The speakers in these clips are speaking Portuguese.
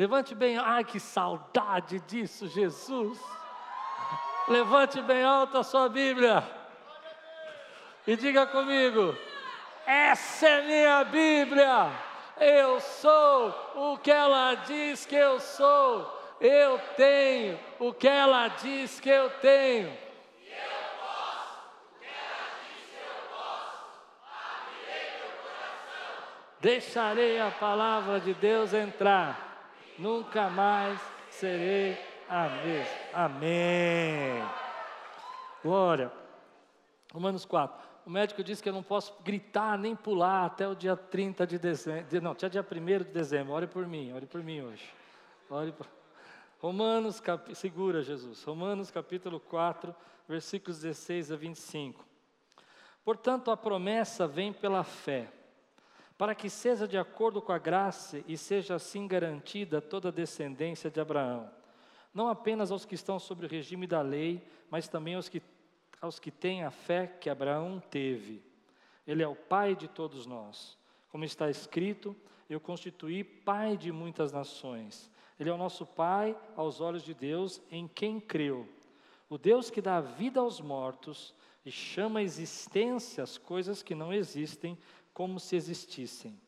Levante bem, ai que saudade disso, Jesus. Levante bem alto a sua Bíblia e diga comigo: essa é minha Bíblia. Eu sou o que ela diz que eu sou. Eu tenho o que ela diz que eu tenho. Deixarei a palavra de Deus entrar, nunca mais serei a mesma. Amém. Glória. Romanos 4. O médico disse que eu não posso gritar nem pular até o dia 30 de dezembro. Não, até dia 1 de dezembro. Ore por mim, ore por mim hoje. Ore por... Romanos, cap... segura Jesus. Romanos capítulo 4, versículos 16 a 25. Portanto, a promessa vem pela fé para que seja de acordo com a graça e seja assim garantida toda a descendência de Abraão. Não apenas aos que estão sob o regime da lei, mas também aos que, aos que têm a fé que Abraão teve. Ele é o pai de todos nós. Como está escrito, eu constituí pai de muitas nações. Ele é o nosso pai aos olhos de Deus, em quem creu. O Deus que dá vida aos mortos e chama a existência as coisas que não existem, como se existissem.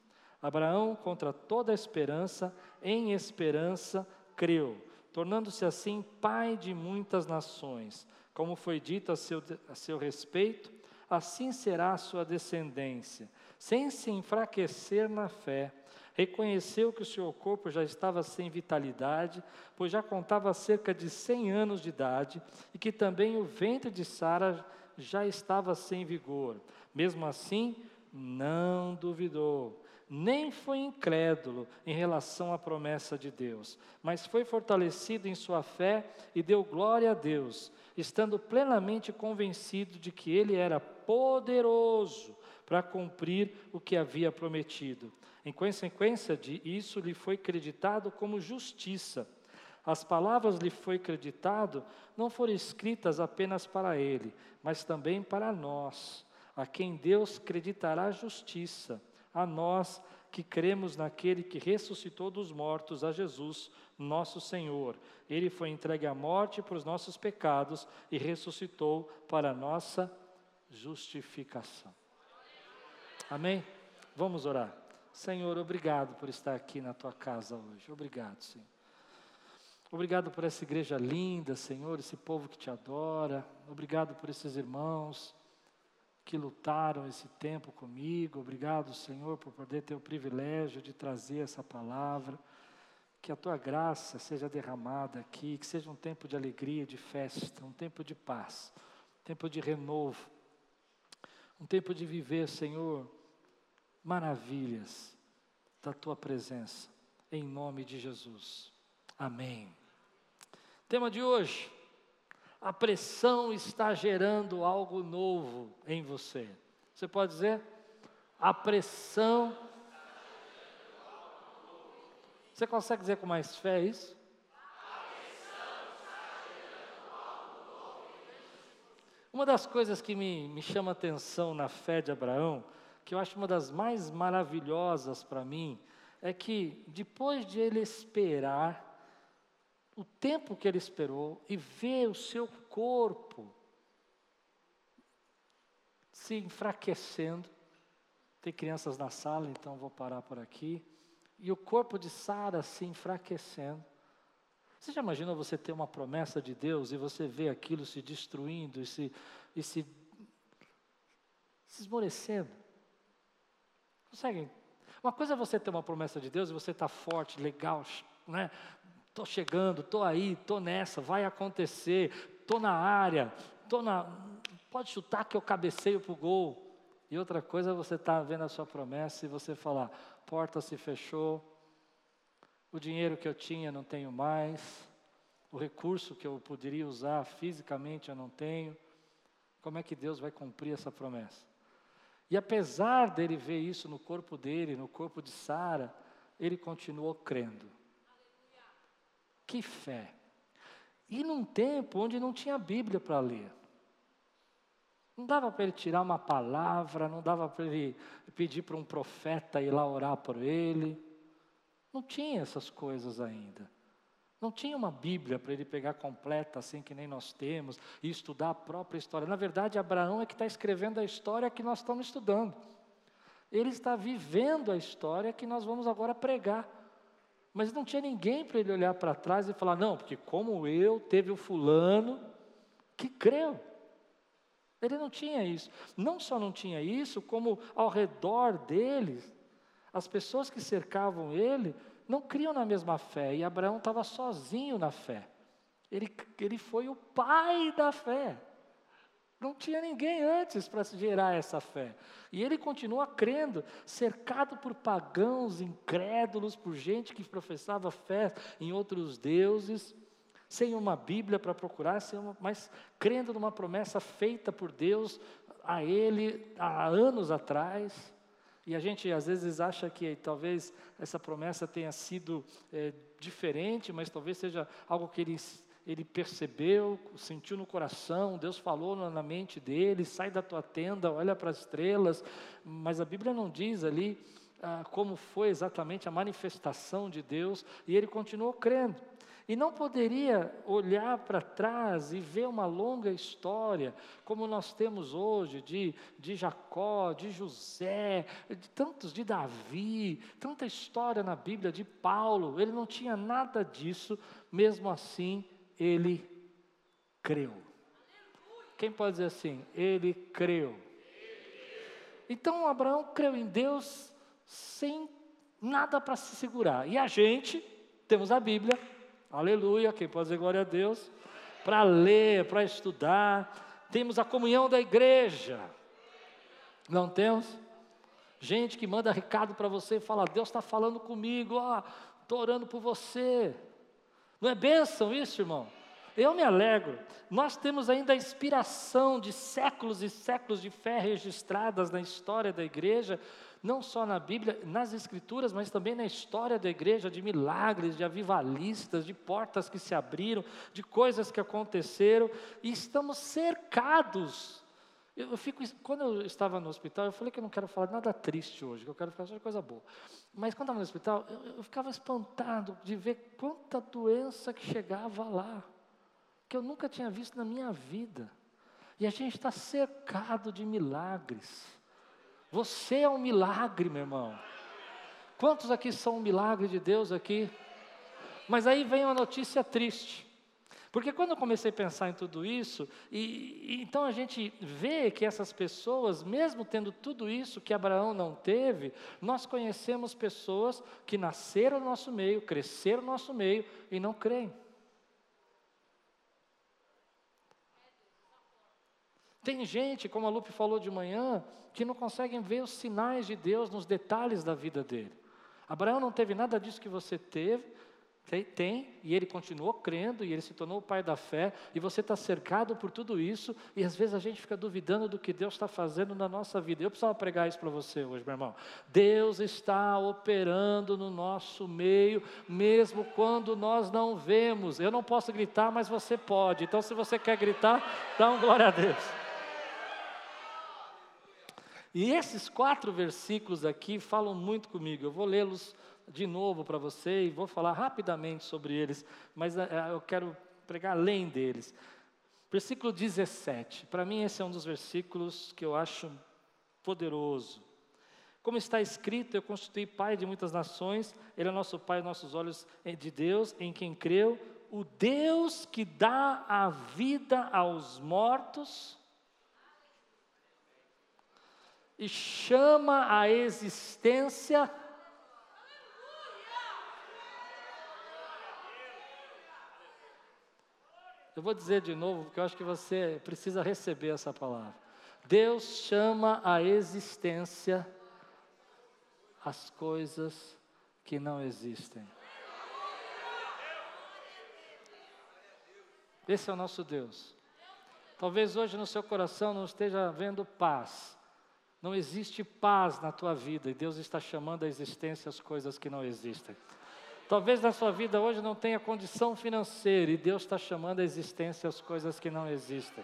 Abraão, contra toda esperança, em esperança creu, tornando-se assim pai de muitas nações. Como foi dito a seu, a seu respeito, assim será a sua descendência. Sem se enfraquecer na fé, reconheceu que o seu corpo já estava sem vitalidade, pois já contava cerca de 100 anos de idade, e que também o ventre de Sara já estava sem vigor. Mesmo assim, não duvidou, nem foi incrédulo em relação à promessa de Deus, mas foi fortalecido em sua fé e deu glória a Deus, estando plenamente convencido de que ele era poderoso para cumprir o que havia prometido. Em consequência de isso, lhe foi creditado como justiça. As palavras lhe foi creditado não foram escritas apenas para ele, mas também para nós a quem Deus creditará justiça, a nós que cremos naquele que ressuscitou dos mortos, a Jesus, nosso Senhor. Ele foi entregue à morte por os nossos pecados e ressuscitou para a nossa justificação. Amém? Vamos orar. Senhor, obrigado por estar aqui na tua casa hoje. Obrigado, Senhor. Obrigado por essa igreja linda, Senhor, esse povo que te adora. Obrigado por esses irmãos que lutaram esse tempo comigo. Obrigado, Senhor, por poder ter o privilégio de trazer essa palavra. Que a tua graça seja derramada aqui, que seja um tempo de alegria, de festa, um tempo de paz, um tempo de renovo, um tempo de viver, Senhor, maravilhas da tua presença, em nome de Jesus. Amém. Tema de hoje a pressão está gerando algo novo em você. Você pode dizer? A pressão. Você consegue dizer com mais fé isso? Uma das coisas que me, me chama atenção na fé de Abraão, que eu acho uma das mais maravilhosas para mim, é que depois de ele esperar o tempo que ele esperou e ver o seu corpo se enfraquecendo. Tem crianças na sala, então vou parar por aqui. E o corpo de Sara se enfraquecendo. Você já imaginou você ter uma promessa de Deus e você vê aquilo se destruindo e se, e se, se esmorecendo? Conseguem? Uma coisa é você ter uma promessa de Deus e você está forte, legal, né? Estou chegando, estou aí, estou nessa, vai acontecer, estou na área, estou na. Pode chutar que eu cabeceio para o gol. E outra coisa é você estar tá vendo a sua promessa e você falar: porta se fechou, o dinheiro que eu tinha não tenho mais, o recurso que eu poderia usar fisicamente eu não tenho. Como é que Deus vai cumprir essa promessa? E apesar dele ver isso no corpo dele, no corpo de Sara, ele continuou crendo. Que fé! E num tempo onde não tinha Bíblia para ler. Não dava para ele tirar uma palavra, não dava para ele pedir para um profeta ir lá orar por ele. Não tinha essas coisas ainda. Não tinha uma Bíblia para ele pegar completa, assim que nem nós temos, e estudar a própria história. Na verdade, Abraão é que está escrevendo a história que nós estamos estudando. Ele está vivendo a história que nós vamos agora pregar. Mas não tinha ninguém para ele olhar para trás e falar: não, porque como eu, teve o fulano que creu. Ele não tinha isso. Não só não tinha isso, como ao redor deles, as pessoas que cercavam ele não criam na mesma fé. E Abraão estava sozinho na fé. Ele, ele foi o pai da fé. Não tinha ninguém antes para gerar essa fé. E ele continua crendo, cercado por pagãos, incrédulos, por gente que professava fé em outros deuses, sem uma Bíblia para procurar, uma, mas crendo numa promessa feita por Deus a ele há anos atrás. E a gente às vezes acha que talvez essa promessa tenha sido é, diferente, mas talvez seja algo que ele, ele percebeu, sentiu no coração, Deus falou na mente dele: sai da tua tenda, olha para as estrelas. Mas a Bíblia não diz ali ah, como foi exatamente a manifestação de Deus, e ele continuou crendo. E não poderia olhar para trás e ver uma longa história, como nós temos hoje, de, de Jacó, de José, de tantos, de Davi, tanta história na Bíblia, de Paulo. Ele não tinha nada disso, mesmo assim, ele creu. Quem pode dizer assim? Ele creu. Então Abraão creu em Deus sem nada para se segurar. E a gente, temos a Bíblia, Aleluia, quem pode dizer glória a Deus? Para ler, para estudar. Temos a comunhão da igreja. Não temos? Gente que manda recado para você e fala: Deus está falando comigo, ó, estou orando por você. Não é bênção isso, irmão? Eu me alegro. Nós temos ainda a inspiração de séculos e séculos de fé registradas na história da igreja, não só na Bíblia, nas Escrituras, mas também na história da igreja, de milagres, de avivalistas, de portas que se abriram, de coisas que aconteceram, e estamos cercados. Eu, eu fico, quando eu estava no hospital, eu falei que eu não quero falar nada triste hoje, que eu quero falar só de coisa boa. Mas quando estava no hospital, eu, eu ficava espantado de ver quanta doença que chegava lá, que eu nunca tinha visto na minha vida. E a gente está cercado de milagres. Você é um milagre, meu irmão. Quantos aqui são um milagre de Deus aqui? Mas aí vem uma notícia triste. Porque quando eu comecei a pensar em tudo isso, e, e, então a gente vê que essas pessoas, mesmo tendo tudo isso que Abraão não teve, nós conhecemos pessoas que nasceram no nosso meio, cresceram no nosso meio e não creem. Tem gente, como a Lupe falou de manhã, que não conseguem ver os sinais de Deus nos detalhes da vida dele. Abraão não teve nada disso que você teve, tem, tem, e ele continuou crendo, e ele se tornou o pai da fé, e você está cercado por tudo isso, e às vezes a gente fica duvidando do que Deus está fazendo na nossa vida. Eu precisava pregar isso para você hoje, meu irmão. Deus está operando no nosso meio, mesmo quando nós não vemos. Eu não posso gritar, mas você pode. Então, se você quer gritar, dá um glória a Deus. E esses quatro versículos aqui falam muito comigo. Eu vou lê-los de novo para você e vou falar rapidamente sobre eles, mas uh, eu quero pregar além deles. Versículo 17. Para mim, esse é um dos versículos que eu acho poderoso. Como está escrito, eu constituí pai de muitas nações, ele é nosso pai, nossos olhos de Deus, em quem creu, o Deus que dá a vida aos mortos e chama a existência Eu vou dizer de novo, porque eu acho que você precisa receber essa palavra. Deus chama a existência as coisas que não existem. Esse é o nosso Deus. Talvez hoje no seu coração não esteja havendo paz, não existe paz na tua vida e Deus está chamando a existência as coisas que não existem. Talvez na sua vida hoje não tenha condição financeira e Deus está chamando a existência as coisas que não existem.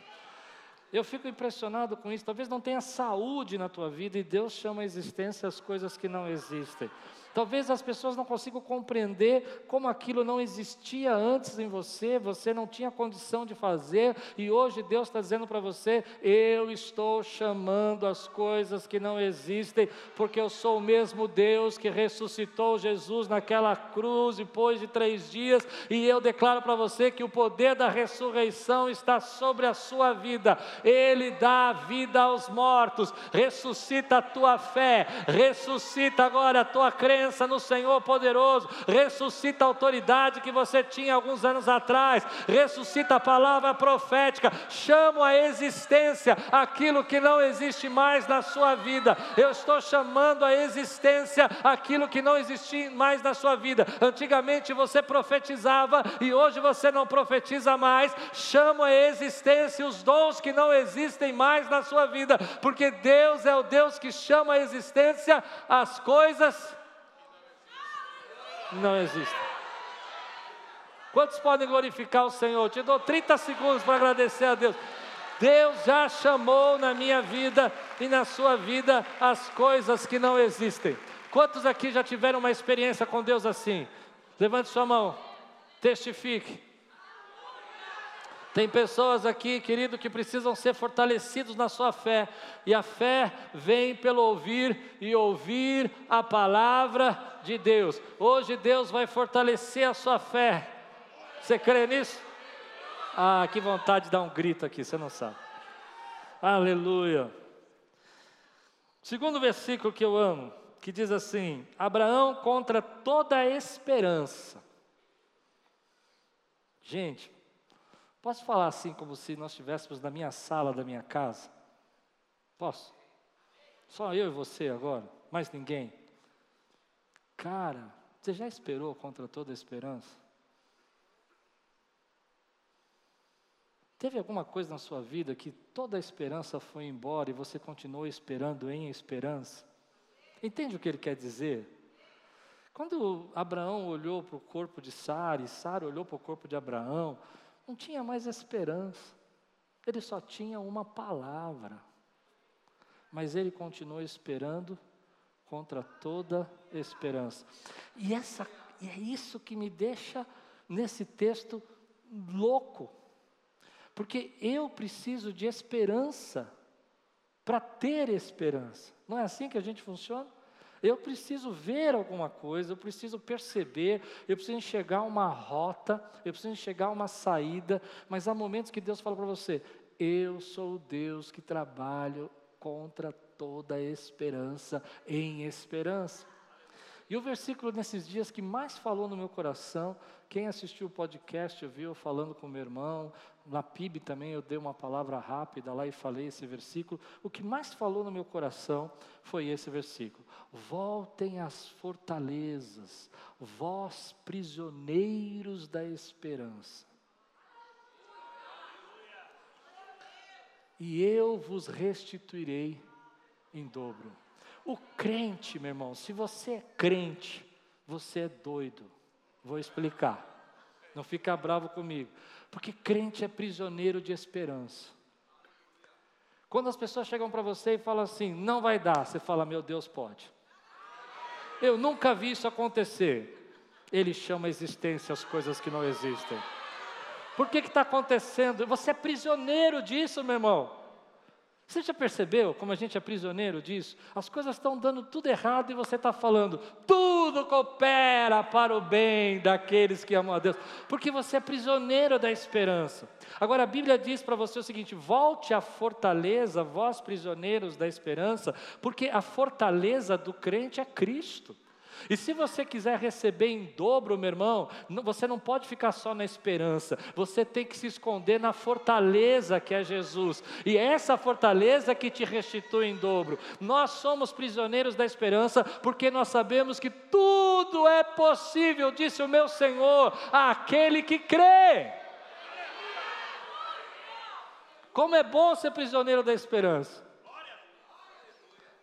Eu fico impressionado com isso. Talvez não tenha saúde na tua vida e Deus chama a existência as coisas que não existem. Talvez as pessoas não consigam compreender como aquilo não existia antes em você, você não tinha condição de fazer, e hoje Deus está dizendo para você: eu estou chamando as coisas que não existem, porque eu sou o mesmo Deus que ressuscitou Jesus naquela cruz depois de três dias, e eu declaro para você que o poder da ressurreição está sobre a sua vida, Ele dá vida aos mortos, ressuscita a tua fé, ressuscita agora a tua crença crença no Senhor poderoso, ressuscita a autoridade que você tinha alguns anos atrás, ressuscita a palavra profética, chama a existência aquilo que não existe mais na sua vida. Eu estou chamando a existência aquilo que não existe mais na sua vida. Antigamente você profetizava e hoje você não profetiza mais. Chama a existência os dons que não existem mais na sua vida, porque Deus é o Deus que chama a existência as coisas não existe. Quantos podem glorificar o Senhor? Te dou 30 segundos para agradecer a Deus. Deus já chamou na minha vida e na sua vida as coisas que não existem. Quantos aqui já tiveram uma experiência com Deus assim? Levante sua mão, testifique. Tem pessoas aqui, querido, que precisam ser fortalecidos na sua fé, e a fé vem pelo ouvir e ouvir a palavra de Deus. Hoje Deus vai fortalecer a sua fé. Você crê nisso? Ah, que vontade de dar um grito aqui, você não sabe. Aleluia. Segundo versículo que eu amo, que diz assim: Abraão contra toda esperança. Gente, Posso falar assim como se nós estivéssemos na minha sala da minha casa? Posso? Só eu e você agora, mais ninguém. Cara, você já esperou contra toda a esperança? Teve alguma coisa na sua vida que toda a esperança foi embora e você continuou esperando em esperança? Entende o que ele quer dizer? Quando Abraão olhou para o corpo de Sara e Sara olhou para o corpo de Abraão, não tinha mais esperança. Ele só tinha uma palavra. Mas ele continuou esperando contra toda esperança. E, essa, e é isso que me deixa nesse texto louco. Porque eu preciso de esperança para ter esperança. Não é assim que a gente funciona? Eu preciso ver alguma coisa, eu preciso perceber, eu preciso enxergar uma rota, eu preciso enxergar uma saída, mas há momentos que Deus fala para você: Eu sou o Deus que trabalho contra toda esperança, em esperança. E o versículo nesses dias que mais falou no meu coração, quem assistiu o podcast viu falando com meu irmão, na PIB também eu dei uma palavra rápida lá e falei esse versículo. O que mais falou no meu coração foi esse versículo. Voltem às fortalezas, vós prisioneiros da esperança. E eu vos restituirei em dobro. O crente, meu irmão, se você é crente, você é doido. Vou explicar. Não fica bravo comigo. Porque crente é prisioneiro de esperança. Quando as pessoas chegam para você e falam assim, não vai dar, você fala, meu Deus, pode. Eu nunca vi isso acontecer. Ele chama a existência as coisas que não existem. Por que está acontecendo? Você é prisioneiro disso, meu irmão. Você já percebeu como a gente é prisioneiro disso? As coisas estão dando tudo errado e você está falando, tudo coopera para o bem daqueles que amam a Deus, porque você é prisioneiro da esperança. Agora a Bíblia diz para você o seguinte: volte à fortaleza, vós prisioneiros da esperança, porque a fortaleza do crente é Cristo. E se você quiser receber em dobro, meu irmão, você não pode ficar só na esperança, você tem que se esconder na fortaleza que é Jesus, e é essa fortaleza que te restitui em dobro. Nós somos prisioneiros da esperança, porque nós sabemos que tudo é possível, disse o meu Senhor, àquele que crê. Como é bom ser prisioneiro da esperança.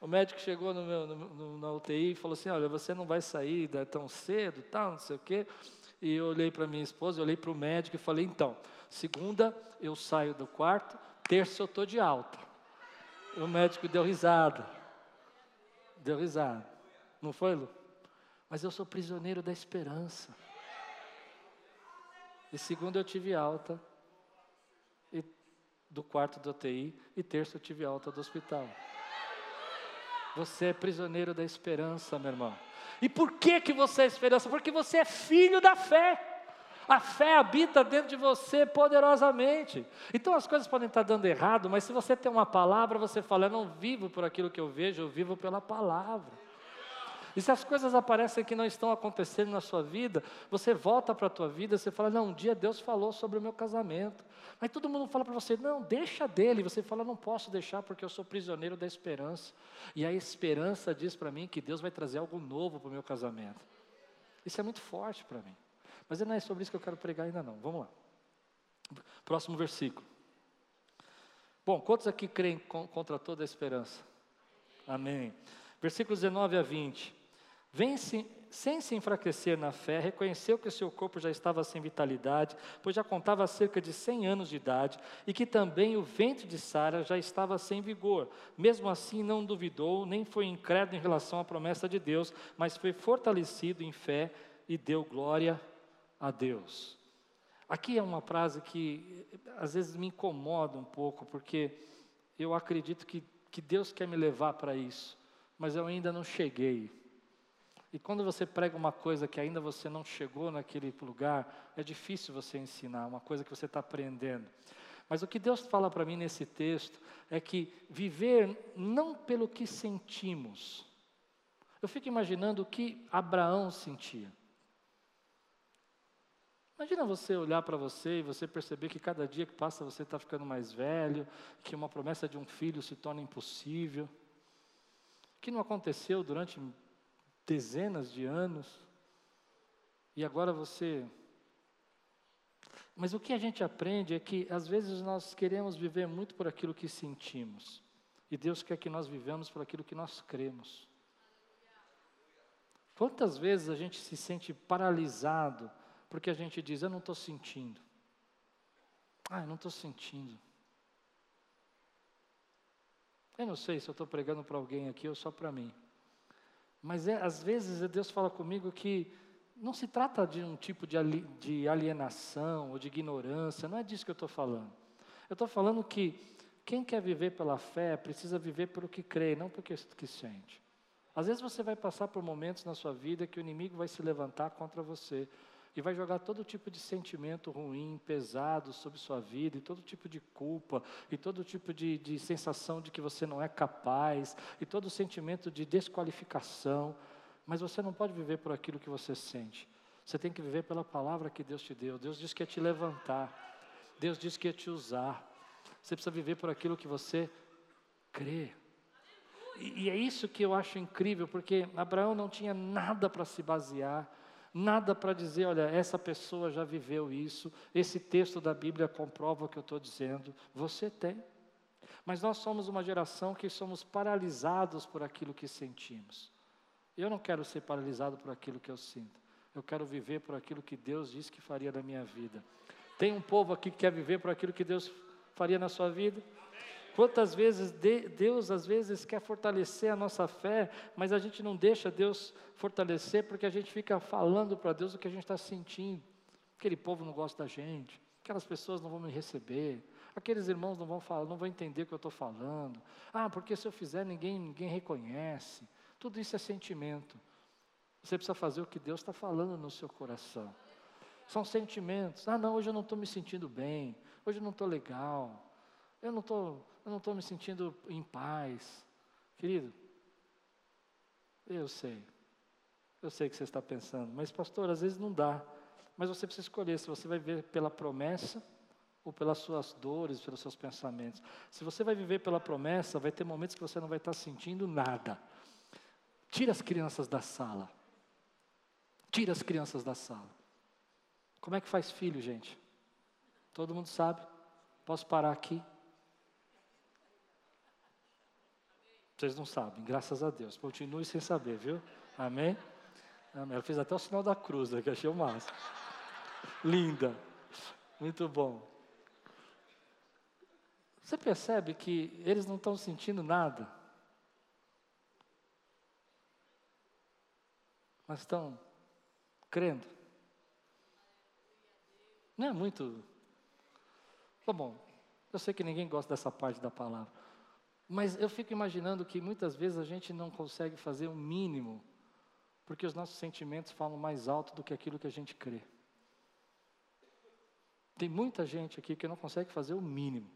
O médico chegou no meu, no, na UTI e falou assim: Olha, você não vai sair tão cedo, tal, não sei o quê. E eu olhei para minha esposa, olhei para o médico e falei: Então, segunda eu saio do quarto, terça eu estou de alta. E o médico deu risada. Deu risada. Não foi, Lu? Mas eu sou prisioneiro da esperança. E segundo eu tive alta e, do quarto do UTI, e terça eu tive alta do hospital. Você é prisioneiro da esperança, meu irmão. E por que que você é esperança? Porque você é filho da fé. A fé habita dentro de você poderosamente. Então as coisas podem estar dando errado, mas se você tem uma palavra, você fala: Eu não vivo por aquilo que eu vejo, eu vivo pela palavra. E se as coisas aparecem que não estão acontecendo na sua vida, você volta para a tua vida, você fala, não, um dia Deus falou sobre o meu casamento. Mas todo mundo fala para você, não, deixa dele. Você fala, não posso deixar porque eu sou prisioneiro da esperança. E a esperança diz para mim que Deus vai trazer algo novo para o meu casamento. Isso é muito forte para mim. Mas não é sobre isso que eu quero pregar ainda não. Vamos lá. Próximo versículo. Bom, quantos aqui creem contra toda a esperança? Amém. Versículos 19 a 20. Vence, sem se enfraquecer na fé, reconheceu que seu corpo já estava sem vitalidade, pois já contava cerca de 100 anos de idade, e que também o ventre de Sara já estava sem vigor. Mesmo assim, não duvidou, nem foi incrédulo em relação à promessa de Deus, mas foi fortalecido em fé e deu glória a Deus. Aqui é uma frase que às vezes me incomoda um pouco, porque eu acredito que, que Deus quer me levar para isso, mas eu ainda não cheguei. E quando você prega uma coisa que ainda você não chegou naquele lugar, é difícil você ensinar, uma coisa que você está aprendendo. Mas o que Deus fala para mim nesse texto é que viver não pelo que sentimos. Eu fico imaginando o que Abraão sentia. Imagina você olhar para você e você perceber que cada dia que passa você está ficando mais velho, que uma promessa de um filho se torna impossível, que não aconteceu durante dezenas de anos, e agora você. Mas o que a gente aprende é que às vezes nós queremos viver muito por aquilo que sentimos, e Deus quer que nós vivamos por aquilo que nós cremos. Quantas vezes a gente se sente paralisado porque a gente diz, eu não estou sentindo. Ah, eu não estou sentindo. Eu não sei se eu estou pregando para alguém aqui ou só para mim. Mas é, às vezes Deus fala comigo que não se trata de um tipo de, de alienação ou de ignorância, não é disso que eu estou falando. Eu estou falando que quem quer viver pela fé precisa viver pelo que crê, não pelo que sente. Às vezes você vai passar por momentos na sua vida que o inimigo vai se levantar contra você, e vai jogar todo tipo de sentimento ruim, pesado sobre sua vida, e todo tipo de culpa, e todo tipo de, de sensação de que você não é capaz, e todo sentimento de desqualificação. Mas você não pode viver por aquilo que você sente. Você tem que viver pela palavra que Deus te deu. Deus diz que ia te levantar. Deus diz que ia te usar. Você precisa viver por aquilo que você crê. E, e é isso que eu acho incrível, porque Abraão não tinha nada para se basear nada para dizer, olha, essa pessoa já viveu isso, esse texto da Bíblia comprova o que eu estou dizendo. Você tem. Mas nós somos uma geração que somos paralisados por aquilo que sentimos. Eu não quero ser paralisado por aquilo que eu sinto. Eu quero viver por aquilo que Deus disse que faria na minha vida. Tem um povo aqui que quer viver por aquilo que Deus faria na sua vida? Quantas vezes Deus, às vezes, quer fortalecer a nossa fé, mas a gente não deixa Deus fortalecer porque a gente fica falando para Deus o que a gente está sentindo. Aquele povo não gosta da gente, aquelas pessoas não vão me receber, aqueles irmãos não vão falar, não vão entender o que eu estou falando. Ah, porque se eu fizer ninguém, ninguém reconhece. Tudo isso é sentimento. Você precisa fazer o que Deus está falando no seu coração. São sentimentos. Ah, não, hoje eu não estou me sentindo bem. Hoje eu não estou legal. Eu não estou eu não estou me sentindo em paz. Querido, eu sei, eu sei o que você está pensando, mas pastor, às vezes não dá. Mas você precisa escolher se você vai viver pela promessa ou pelas suas dores, pelos seus pensamentos. Se você vai viver pela promessa, vai ter momentos que você não vai estar sentindo nada. Tira as crianças da sala. Tira as crianças da sala. Como é que faz filho, gente? Todo mundo sabe? Posso parar aqui? Vocês não sabem, graças a Deus. Continue sem saber, viu? Amém? Amém. Ela fez até o sinal da cruz, né, que achei o máximo. Linda. Muito bom. Você percebe que eles não estão sentindo nada? Mas estão crendo. Não é muito. Tá bom, eu sei que ninguém gosta dessa parte da palavra. Mas eu fico imaginando que muitas vezes a gente não consegue fazer o mínimo, porque os nossos sentimentos falam mais alto do que aquilo que a gente crê. Tem muita gente aqui que não consegue fazer o mínimo,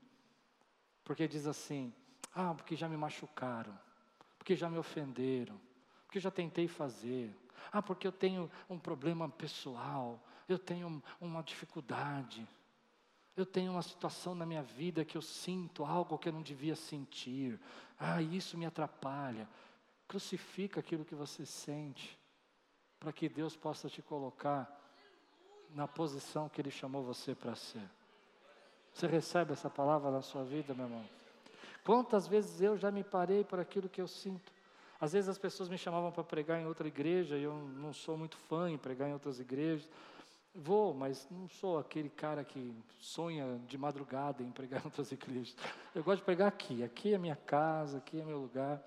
porque diz assim: ah, porque já me machucaram, porque já me ofenderam, porque já tentei fazer, ah, porque eu tenho um problema pessoal, eu tenho uma dificuldade, eu tenho uma situação na minha vida que eu sinto algo que eu não devia sentir, ah, isso me atrapalha. Crucifica aquilo que você sente, para que Deus possa te colocar na posição que Ele chamou você para ser. Você recebe essa palavra na sua vida, meu irmão? Quantas vezes eu já me parei por aquilo que eu sinto? Às vezes as pessoas me chamavam para pregar em outra igreja e eu não sou muito fã em pregar em outras igrejas. Vou, mas não sou aquele cara que sonha de madrugada em pregar em outras igrejas. Eu gosto de pregar aqui. Aqui é minha casa, aqui é meu lugar.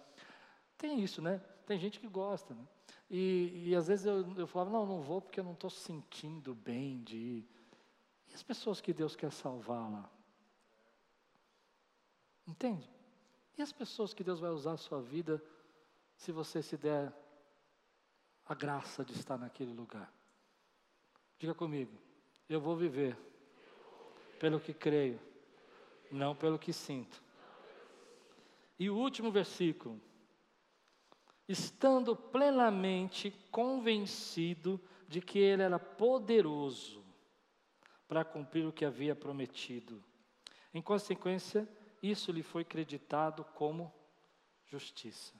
Tem isso, né? Tem gente que gosta, né? E, e às vezes eu, eu falava, não, não vou porque eu não estou sentindo bem de ir. E as pessoas que Deus quer salvar lá? Entende? E as pessoas que Deus vai usar a sua vida se você se der a graça de estar naquele lugar? Diga comigo, eu vou viver pelo que creio, não pelo que sinto. E o último versículo, estando plenamente convencido de que ele era poderoso para cumprir o que havia prometido. Em consequência, isso lhe foi creditado como justiça.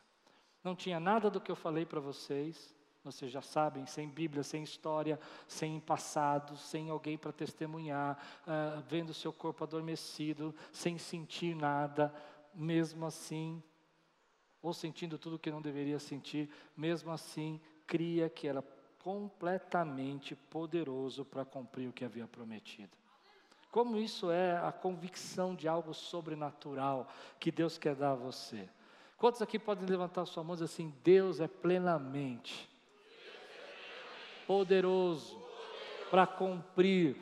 Não tinha nada do que eu falei para vocês, vocês já sabem, sem Bíblia, sem história, sem passado, sem alguém para testemunhar, uh, vendo seu corpo adormecido, sem sentir nada, mesmo assim, ou sentindo tudo que não deveria sentir, mesmo assim, cria que era completamente poderoso para cumprir o que havia prometido. Como isso é a convicção de algo sobrenatural que Deus quer dar a você. Quantos aqui podem levantar sua mão e dizer assim: Deus é plenamente poderoso para cumprir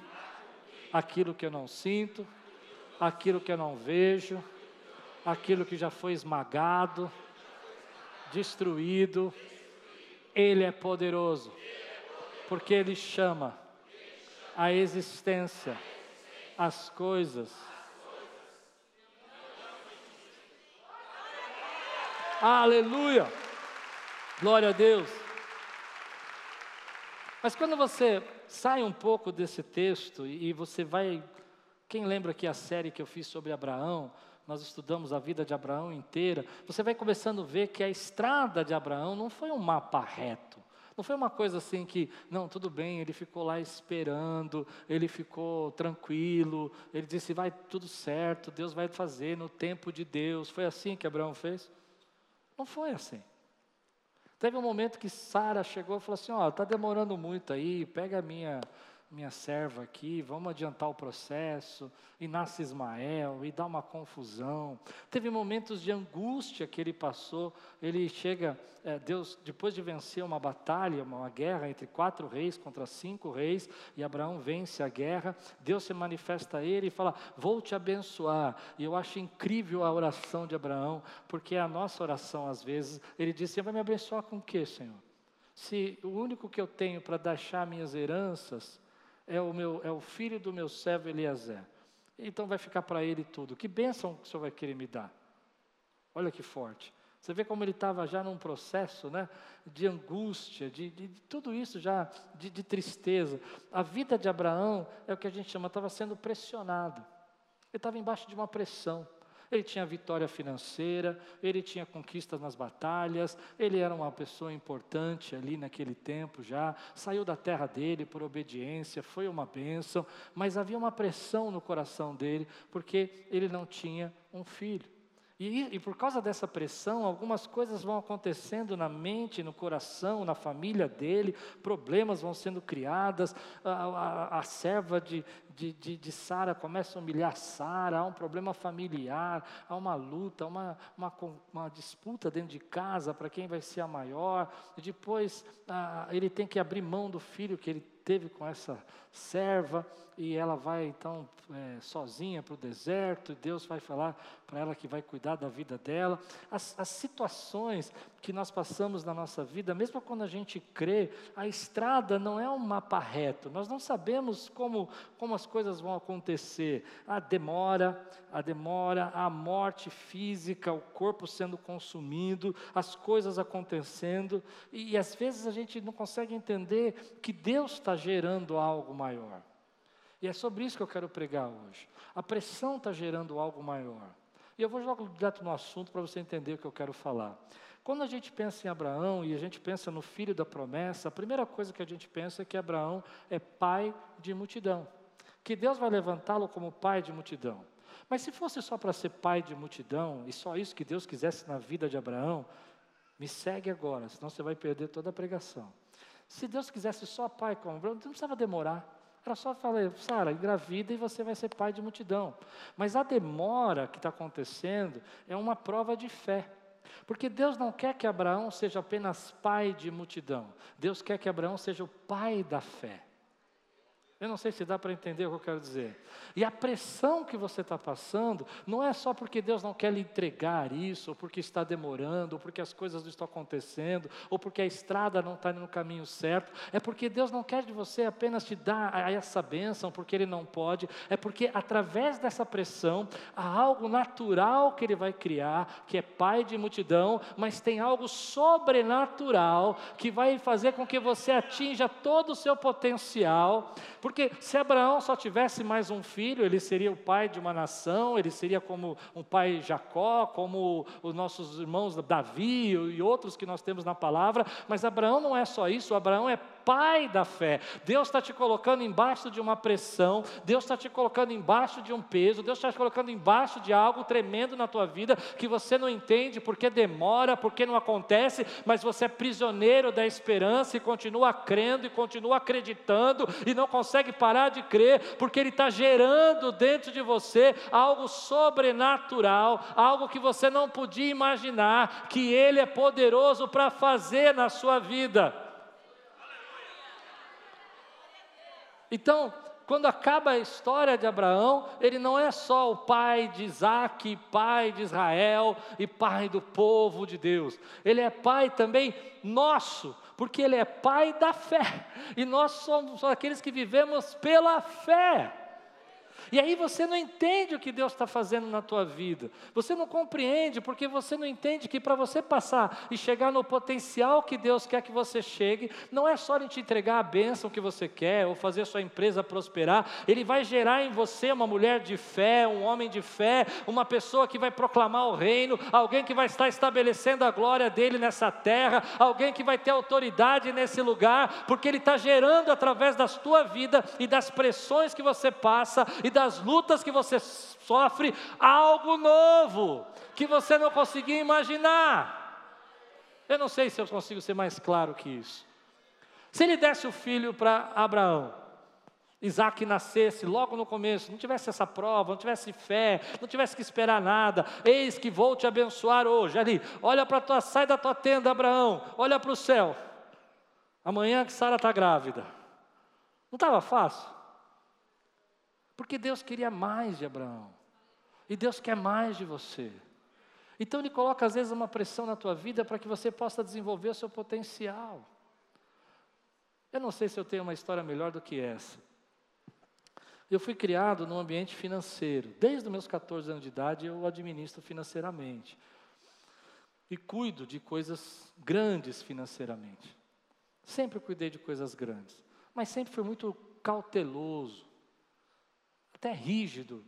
aquilo que eu não sinto, aquilo que eu não vejo, aquilo que já foi esmagado, destruído. Ele é poderoso, porque Ele chama a existência as coisas. Aleluia! Glória a Deus. Mas quando você sai um pouco desse texto e você vai. Quem lembra que a série que eu fiz sobre Abraão, nós estudamos a vida de Abraão inteira, você vai começando a ver que a estrada de Abraão não foi um mapa reto. Não foi uma coisa assim que, não, tudo bem, ele ficou lá esperando, ele ficou tranquilo, ele disse, vai tudo certo, Deus vai fazer no tempo de Deus. Foi assim que Abraão fez? Não foi assim. Teve um momento que Sara chegou e falou assim: Ó, oh, está demorando muito aí, pega a minha minha serva aqui, vamos adiantar o processo, e nasce Ismael, e dá uma confusão. Teve momentos de angústia que ele passou, ele chega, é, Deus, depois de vencer uma batalha, uma guerra entre quatro reis contra cinco reis, e Abraão vence a guerra, Deus se manifesta a ele e fala: Vou te abençoar. E eu acho incrível a oração de Abraão, porque é a nossa oração às vezes, ele diz: Você vai me abençoar com o que, Senhor? Se o único que eu tenho para deixar minhas heranças é o, meu, é o filho do meu servo Eliezer. Então vai ficar para ele tudo. Que bênção que o Senhor vai querer me dar? Olha que forte. Você vê como ele estava já num processo né, de angústia, de, de, de tudo isso já, de, de, tristeza. A vida de Abraão é o que a gente chama, estava sendo pressionado. Ele estava embaixo de uma pressão. Ele tinha vitória financeira, ele tinha conquistas nas batalhas, ele era uma pessoa importante ali naquele tempo já, saiu da terra dele por obediência, foi uma bênção, mas havia uma pressão no coração dele, porque ele não tinha um filho. E, e, por causa dessa pressão, algumas coisas vão acontecendo na mente, no coração, na família dele, problemas vão sendo criadas, a, a, a serva de, de, de, de Sara começa a humilhar Sara, há um problema familiar, há uma luta, uma, uma, uma disputa dentro de casa para quem vai ser a maior, e depois ah, ele tem que abrir mão do filho que ele teve com essa serva, e ela vai então é, sozinha para o deserto, e Deus vai falar para ela que vai cuidar da vida dela. As, as situações que nós passamos na nossa vida, mesmo quando a gente crê, a estrada não é um mapa reto, nós não sabemos como, como as coisas vão acontecer. A demora, a demora, a morte física, o corpo sendo consumido, as coisas acontecendo, e, e às vezes a gente não consegue entender que Deus está gerando algo maior. E é sobre isso que eu quero pregar hoje. A pressão está gerando algo maior. E eu vou jogar direto no assunto para você entender o que eu quero falar. Quando a gente pensa em Abraão e a gente pensa no filho da promessa, a primeira coisa que a gente pensa é que Abraão é pai de multidão. Que Deus vai levantá-lo como pai de multidão. Mas se fosse só para ser pai de multidão, e só isso que Deus quisesse na vida de Abraão, me segue agora, senão você vai perder toda a pregação. Se Deus quisesse só pai como Abraão, não precisava demorar. Era só falar, Sara, engravida e você vai ser pai de multidão. Mas a demora que está acontecendo é uma prova de fé. Porque Deus não quer que Abraão seja apenas pai de multidão. Deus quer que Abraão seja o pai da fé. Eu não sei se dá para entender o que eu quero dizer. E a pressão que você está passando não é só porque Deus não quer lhe entregar isso, ou porque está demorando, ou porque as coisas não estão acontecendo, ou porque a estrada não está no caminho certo. É porque Deus não quer de você apenas te dar essa bênção, porque Ele não pode. É porque através dessa pressão há algo natural que Ele vai criar, que é pai de multidão, mas tem algo sobrenatural que vai fazer com que você atinja todo o seu potencial. Porque se Abraão só tivesse mais um filho, ele seria o pai de uma nação, ele seria como um pai Jacó, como os nossos irmãos Davi e outros que nós temos na palavra. Mas Abraão não é só isso, Abraão é pai da fé. Deus está te colocando embaixo de uma pressão, Deus está te colocando embaixo de um peso, Deus está te colocando embaixo de algo tremendo na tua vida que você não entende porque demora, porque não acontece, mas você é prisioneiro da esperança e continua crendo e continua acreditando e não consegue parar de crer, porque Ele está gerando dentro de você algo sobrenatural, algo que você não podia imaginar, que Ele é poderoso para fazer na sua vida. Então, quando acaba a história de Abraão, ele não é só o pai de Isaac, pai de Israel e pai do povo de Deus, ele é pai também nosso, porque ele é pai da fé, e nós somos aqueles que vivemos pela fé. E aí você não entende o que Deus está fazendo na tua vida. Você não compreende, porque você não entende que para você passar e chegar no potencial que Deus quer que você chegue, não é só Ele te entregar a bênção que você quer, ou fazer sua empresa prosperar, Ele vai gerar em você uma mulher de fé, um homem de fé, uma pessoa que vai proclamar o reino, alguém que vai estar estabelecendo a glória dele nessa terra, alguém que vai ter autoridade nesse lugar, porque Ele está gerando através da tua vida e das pressões que você passa e das lutas que você sofre, algo novo, que você não conseguia imaginar. Eu não sei se eu consigo ser mais claro que isso. Se ele desse o filho para Abraão, Isaac nascesse logo no começo, não tivesse essa prova, não tivesse fé, não tivesse que esperar nada, eis que vou te abençoar hoje. Ali, olha para tua, sai da tua tenda, Abraão, olha para o céu. Amanhã que Sara está grávida. Não estava fácil? Porque Deus queria mais de Abraão. E Deus quer mais de você. Então Ele coloca às vezes uma pressão na tua vida para que você possa desenvolver o seu potencial. Eu não sei se eu tenho uma história melhor do que essa. Eu fui criado num ambiente financeiro. Desde os meus 14 anos de idade eu administro financeiramente. E cuido de coisas grandes financeiramente. Sempre cuidei de coisas grandes. Mas sempre fui muito cauteloso até rígido,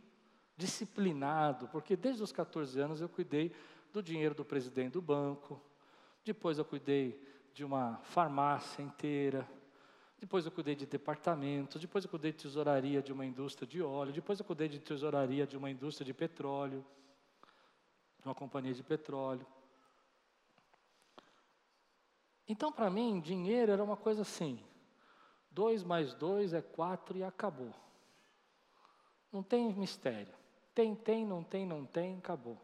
disciplinado, porque desde os 14 anos eu cuidei do dinheiro do presidente do banco, depois eu cuidei de uma farmácia inteira, depois eu cuidei de departamentos, depois eu cuidei de tesouraria de uma indústria de óleo, depois eu cuidei de tesouraria de uma indústria de petróleo. de uma companhia de petróleo. Então, para mim, dinheiro era uma coisa assim: dois mais dois é quatro e acabou. Não tem mistério. Tem, tem, não tem, não tem, acabou.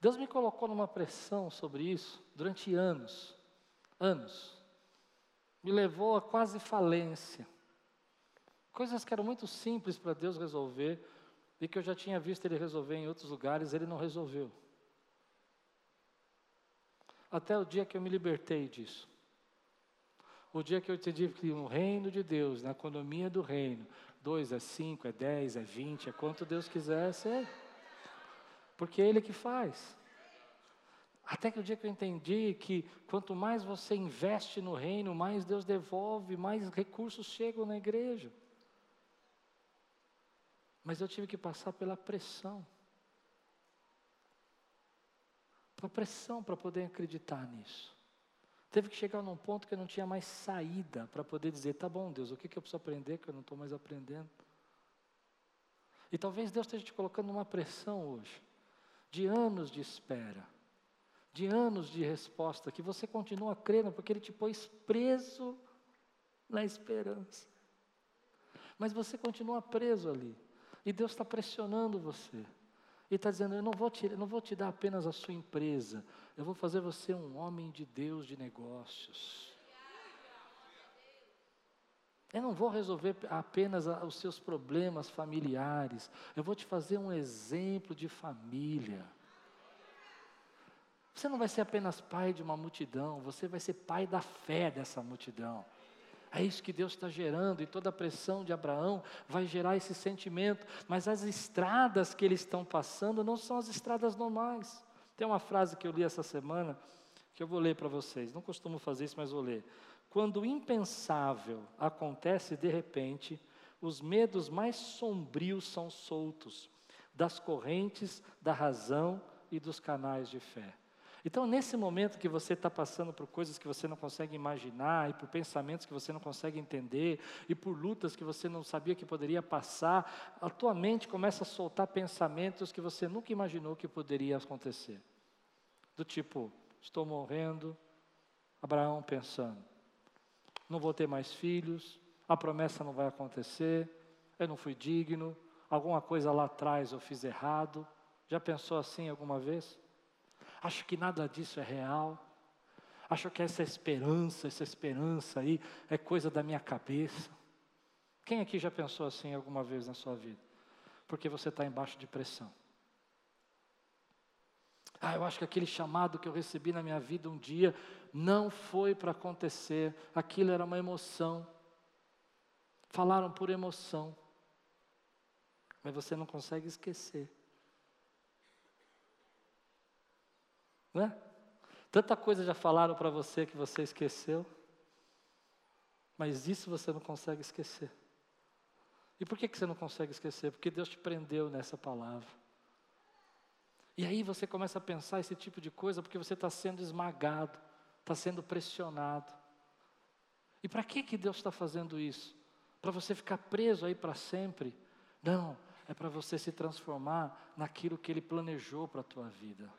Deus me colocou numa pressão sobre isso durante anos, anos. Me levou a quase falência. Coisas que eram muito simples para Deus resolver e que eu já tinha visto Ele resolver em outros lugares, Ele não resolveu. Até o dia que eu me libertei disso. O dia que eu entendi que no reino de Deus, na economia do reino, dois é cinco, é dez, é vinte, é quanto Deus quiser ser. Porque é Ele que faz. Até que o dia que eu entendi que quanto mais você investe no reino, mais Deus devolve, mais recursos chegam na igreja. Mas eu tive que passar pela pressão. Pela pressão para poder acreditar nisso. Teve que chegar num ponto que eu não tinha mais saída para poder dizer: tá bom, Deus, o que, que eu preciso aprender que eu não estou mais aprendendo? E talvez Deus esteja te colocando numa pressão hoje, de anos de espera, de anos de resposta, que você continua crendo, porque Ele te pôs preso na esperança. Mas você continua preso ali, e Deus está pressionando você. E está dizendo: Eu não vou, te, não vou te dar apenas a sua empresa, eu vou fazer você um homem de Deus de negócios. Eu não vou resolver apenas os seus problemas familiares, eu vou te fazer um exemplo de família. Você não vai ser apenas pai de uma multidão, você vai ser pai da fé dessa multidão. É isso que Deus está gerando, e toda a pressão de Abraão vai gerar esse sentimento, mas as estradas que eles estão passando não são as estradas normais. Tem uma frase que eu li essa semana, que eu vou ler para vocês, não costumo fazer isso, mas vou ler. Quando o impensável acontece de repente, os medos mais sombrios são soltos das correntes da razão e dos canais de fé. Então, nesse momento que você está passando por coisas que você não consegue imaginar, e por pensamentos que você não consegue entender, e por lutas que você não sabia que poderia passar, a tua mente começa a soltar pensamentos que você nunca imaginou que poderia acontecer. Do tipo, estou morrendo, Abraão pensando, não vou ter mais filhos, a promessa não vai acontecer, eu não fui digno, alguma coisa lá atrás eu fiz errado. Já pensou assim alguma vez? Acho que nada disso é real. Acho que essa esperança, essa esperança aí é coisa da minha cabeça. Quem aqui já pensou assim alguma vez na sua vida? Porque você está embaixo de pressão. Ah, eu acho que aquele chamado que eu recebi na minha vida um dia não foi para acontecer, aquilo era uma emoção. Falaram por emoção, mas você não consegue esquecer. Não é? Tanta coisa já falaram para você que você esqueceu, mas isso você não consegue esquecer. E por que, que você não consegue esquecer? Porque Deus te prendeu nessa palavra. E aí você começa a pensar esse tipo de coisa porque você está sendo esmagado, está sendo pressionado. E para que, que Deus está fazendo isso? Para você ficar preso aí para sempre? Não, é para você se transformar naquilo que Ele planejou para a tua vida.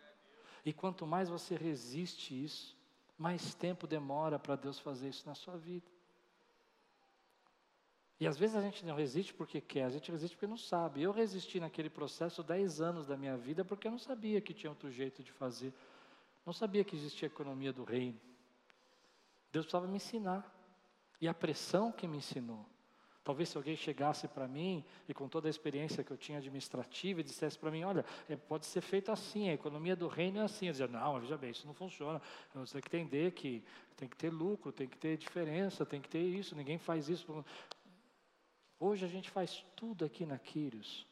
E quanto mais você resiste isso, mais tempo demora para Deus fazer isso na sua vida. E às vezes a gente não resiste porque quer, a gente resiste porque não sabe. Eu resisti naquele processo 10 anos da minha vida porque eu não sabia que tinha outro jeito de fazer. Não sabia que existia a economia do reino. Deus precisava me ensinar. E a pressão que me ensinou. Talvez se alguém chegasse para mim e com toda a experiência que eu tinha administrativa e dissesse para mim, olha, é, pode ser feito assim, a economia do reino é assim. Eu dizia, não, veja bem, isso não funciona. Você tem que entender que tem que ter lucro, tem que ter diferença, tem que ter isso, ninguém faz isso. Hoje a gente faz tudo aqui na Quírios.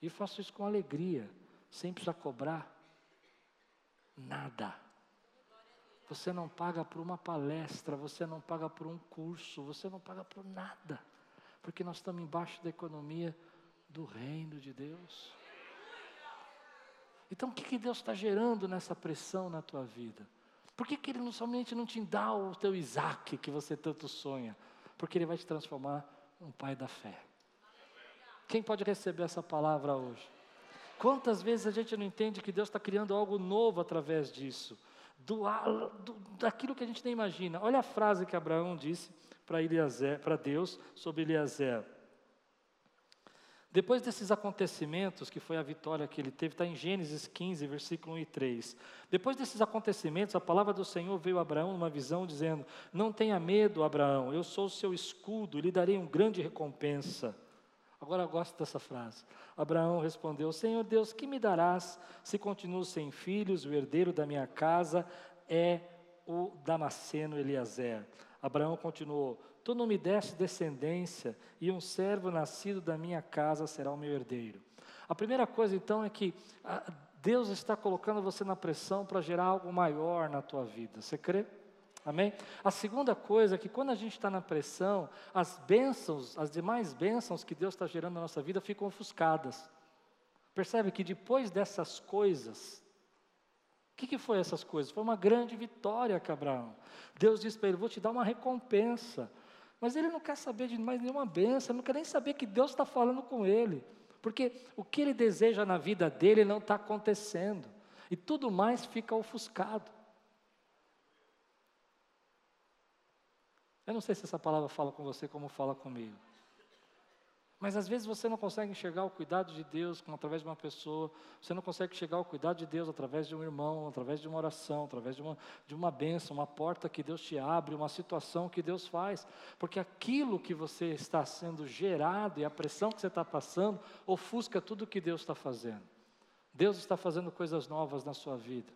E faço isso com alegria, sem precisar cobrar nada. Você não paga por uma palestra, você não paga por um curso, você não paga por nada porque nós estamos embaixo da economia do reino de Deus. Então, o que, que Deus está gerando nessa pressão na tua vida? Por que, que Ele não somente não te dá o teu Isaac que você tanto sonha? Porque Ele vai te transformar um pai da fé. Quem pode receber essa palavra hoje? Quantas vezes a gente não entende que Deus está criando algo novo através disso? Do, do, daquilo que a gente nem imagina. Olha a frase que Abraão disse para Deus sobre Eliezer. Depois desses acontecimentos, que foi a vitória que ele teve, está em Gênesis 15, versículo 1 e 3. Depois desses acontecimentos, a palavra do Senhor veio a Abraão numa visão, dizendo: Não tenha medo, Abraão, eu sou o seu escudo, lhe darei uma grande recompensa. Agora eu gosto dessa frase. Abraão respondeu: Senhor Deus, que me darás se continuo sem filhos? O herdeiro da minha casa é o Damasceno Eliezer. Abraão continuou: Tu não me deste descendência, e um servo nascido da minha casa será o meu herdeiro. A primeira coisa então é que ah, Deus está colocando você na pressão para gerar algo maior na tua vida. Você crê? Amém? A segunda coisa é que quando a gente está na pressão, as bênçãos, as demais bênçãos que Deus está gerando na nossa vida ficam ofuscadas. Percebe que depois dessas coisas, o que, que foi essas coisas? Foi uma grande vitória que Abraão. Deus disse para ele: Vou te dar uma recompensa. Mas ele não quer saber de mais nenhuma benção, não quer nem saber que Deus está falando com ele. Porque o que ele deseja na vida dele não está acontecendo. E tudo mais fica ofuscado. Eu não sei se essa palavra fala com você como fala comigo. Mas às vezes você não consegue enxergar o cuidado de Deus através de uma pessoa, você não consegue enxergar o cuidado de Deus através de um irmão, através de uma oração, através de uma, de uma bênção, uma porta que Deus te abre, uma situação que Deus faz, porque aquilo que você está sendo gerado e a pressão que você está passando ofusca tudo que Deus está fazendo. Deus está fazendo coisas novas na sua vida,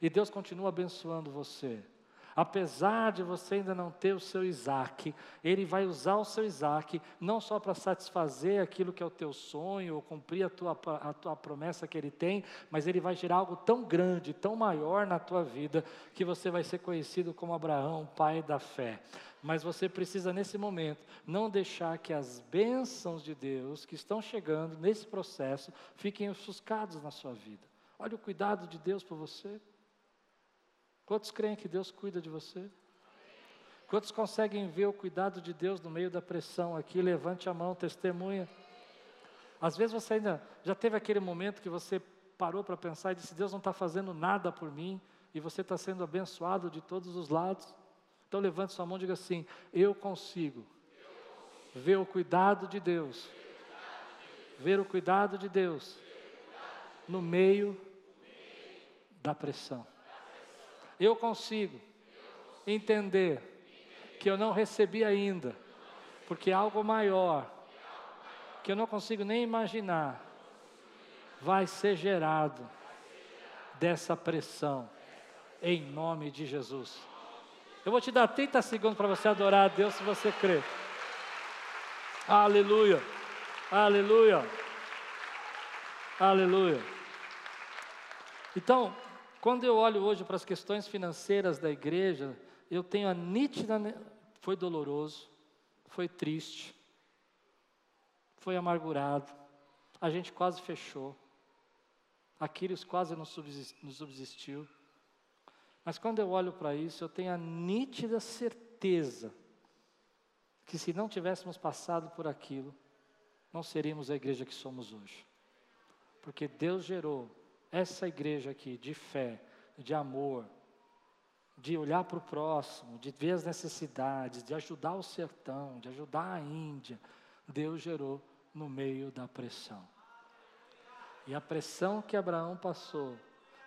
e Deus continua abençoando você. Apesar de você ainda não ter o seu Isaac, Ele vai usar o seu Isaac não só para satisfazer aquilo que é o teu sonho, ou cumprir a tua, a tua promessa que Ele tem, mas Ele vai gerar algo tão grande, tão maior na tua vida, que você vai ser conhecido como Abraão, pai da fé. Mas você precisa, nesse momento, não deixar que as bênçãos de Deus que estão chegando nesse processo fiquem ofuscados na sua vida. Olha o cuidado de Deus por você. Quantos creem que Deus cuida de você? Quantos conseguem ver o cuidado de Deus no meio da pressão aqui? Levante a mão, testemunha. Às vezes você ainda já teve aquele momento que você parou para pensar e disse: Deus não está fazendo nada por mim, e você está sendo abençoado de todos os lados. Então levante sua mão e diga assim: Eu consigo ver o cuidado de Deus, ver o cuidado de Deus no meio da pressão eu consigo entender que eu não recebi ainda, porque algo maior, que eu não consigo nem imaginar, vai ser gerado dessa pressão, em nome de Jesus. Eu vou te dar 30 segundos para você adorar a Deus se você crê. Aleluia, aleluia, aleluia. Então, quando eu olho hoje para as questões financeiras da igreja, eu tenho a nítida. Foi doloroso, foi triste, foi amargurado, a gente quase fechou, Aquiles quase não subsistiu. Mas quando eu olho para isso, eu tenho a nítida certeza que se não tivéssemos passado por aquilo, não seríamos a igreja que somos hoje. Porque Deus gerou essa igreja aqui de fé, de amor, de olhar para o próximo, de ver as necessidades, de ajudar o sertão, de ajudar a Índia, Deus gerou no meio da pressão. E a pressão que Abraão passou,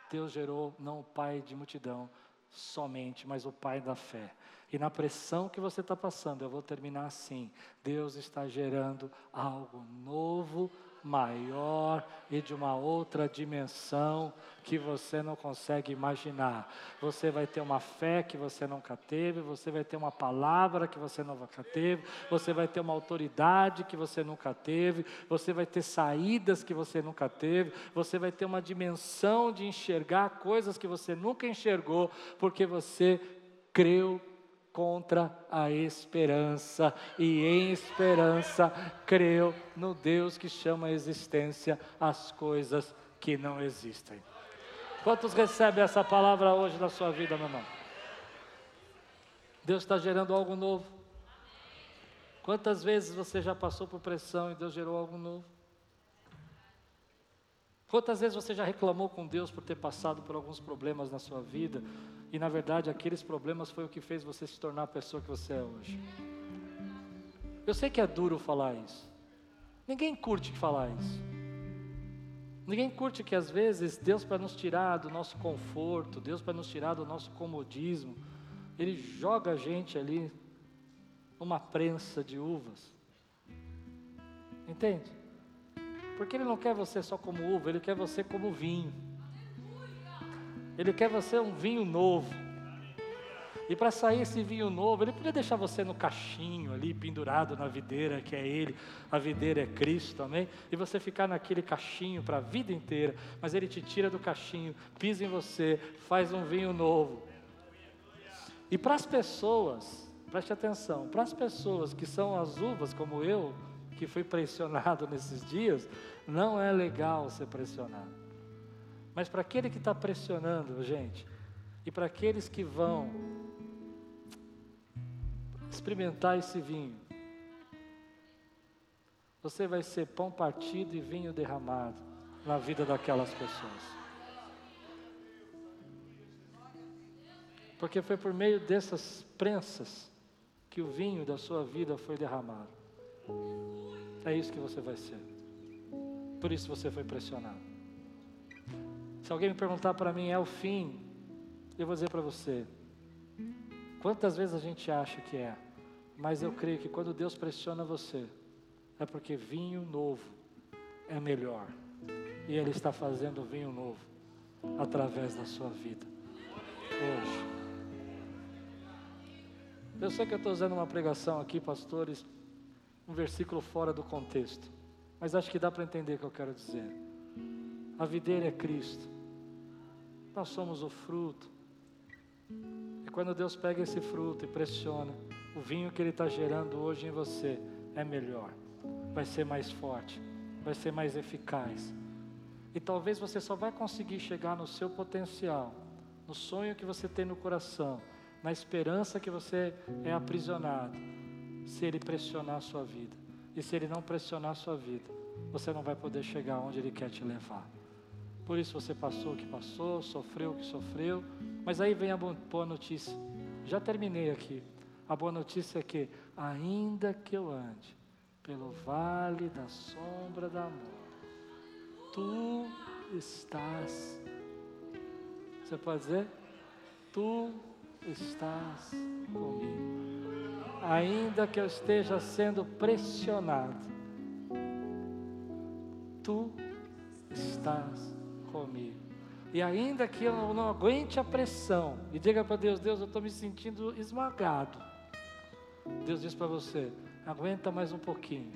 Deus gerou não o pai de multidão somente, mas o pai da fé. E na pressão que você está passando, eu vou terminar assim: Deus está gerando algo novo maior e de uma outra dimensão que você não consegue imaginar. Você vai ter uma fé que você nunca teve, você vai ter uma palavra que você nunca teve, você vai ter uma autoridade que você nunca teve, você vai ter saídas que você nunca teve, você vai ter uma dimensão de enxergar coisas que você nunca enxergou, porque você creu contra a esperança, e em esperança creu no Deus que chama a existência as coisas que não existem. Quantos recebem essa palavra hoje na sua vida, meu irmão? Deus está gerando algo novo. Quantas vezes você já passou por pressão e Deus gerou algo novo? Quantas vezes você já reclamou com Deus por ter passado por alguns problemas na sua vida e na verdade aqueles problemas foi o que fez você se tornar a pessoa que você é hoje? Eu sei que é duro falar isso. Ninguém curte falar isso. Ninguém curte que às vezes Deus para nos tirar do nosso conforto, Deus para nos tirar do nosso comodismo, Ele joga a gente ali numa prensa de uvas. Entende? Porque Ele não quer você só como uva, Ele quer você como vinho. Ele quer você um vinho novo. E para sair esse vinho novo, Ele podia deixar você no cachinho ali, pendurado na videira, que é Ele, a videira é Cristo, amém? E você ficar naquele cachinho para a vida inteira, mas Ele te tira do cachinho, pisa em você, faz um vinho novo. E para as pessoas, preste atenção, para as pessoas que são as uvas como eu, que fui pressionado nesses dias, não é legal ser pressionado. Mas para aquele que está pressionando, gente, e para aqueles que vão experimentar esse vinho, você vai ser pão partido e vinho derramado na vida daquelas pessoas. Porque foi por meio dessas prensas que o vinho da sua vida foi derramado. É isso que você vai ser. Por isso você foi pressionado. Se alguém me perguntar para mim, é o fim? Eu vou dizer para você: quantas vezes a gente acha que é, mas eu creio que quando Deus pressiona você, é porque vinho novo é melhor. E Ele está fazendo vinho novo através da sua vida. Hoje. Eu sei que eu estou usando uma pregação aqui, pastores, um versículo fora do contexto, mas acho que dá para entender o que eu quero dizer. A videira é Cristo, nós somos o fruto. E quando Deus pega esse fruto e pressiona, o vinho que Ele está gerando hoje em você é melhor, vai ser mais forte, vai ser mais eficaz. E talvez você só vai conseguir chegar no seu potencial, no sonho que você tem no coração, na esperança que você é aprisionado, se Ele pressionar a sua vida. E se Ele não pressionar a sua vida, você não vai poder chegar onde Ele quer te levar. Por isso você passou o que passou, sofreu o que sofreu. Mas aí vem a boa notícia. Já terminei aqui. A boa notícia é que, ainda que eu ande pelo vale da sombra da morte, tu estás. Você pode dizer? Tu estás comigo ainda que eu esteja sendo pressionado, tu estás comigo. E ainda que eu não aguente a pressão, e diga para Deus: Deus, eu estou me sentindo esmagado. Deus diz para você: aguenta mais um pouquinho,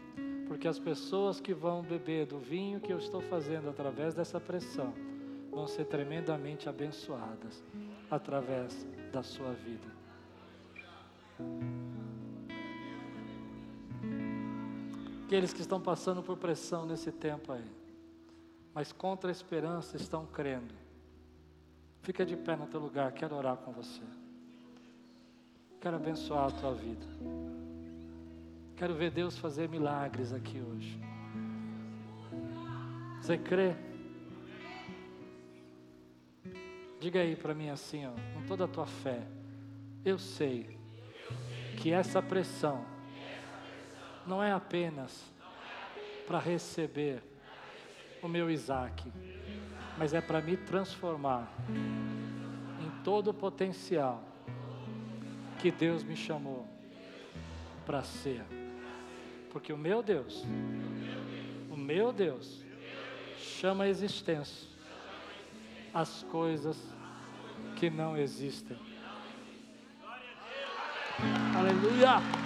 porque as pessoas que vão beber do vinho que eu estou fazendo através dessa pressão vão ser tremendamente abençoadas através da sua vida. Aqueles que estão passando por pressão nesse tempo aí, mas contra a esperança estão crendo. Fica de pé no teu lugar, quero orar com você. Quero abençoar a tua vida. Quero ver Deus fazer milagres aqui hoje. Você crê? Diga aí para mim assim, ó, com toda a tua fé. Eu sei que essa pressão não é apenas para receber o meu Isaac, mas é para me transformar em todo o potencial que Deus me chamou para ser. Porque o meu Deus, o meu Deus, chama a existência as coisas que não existem. Aleluia!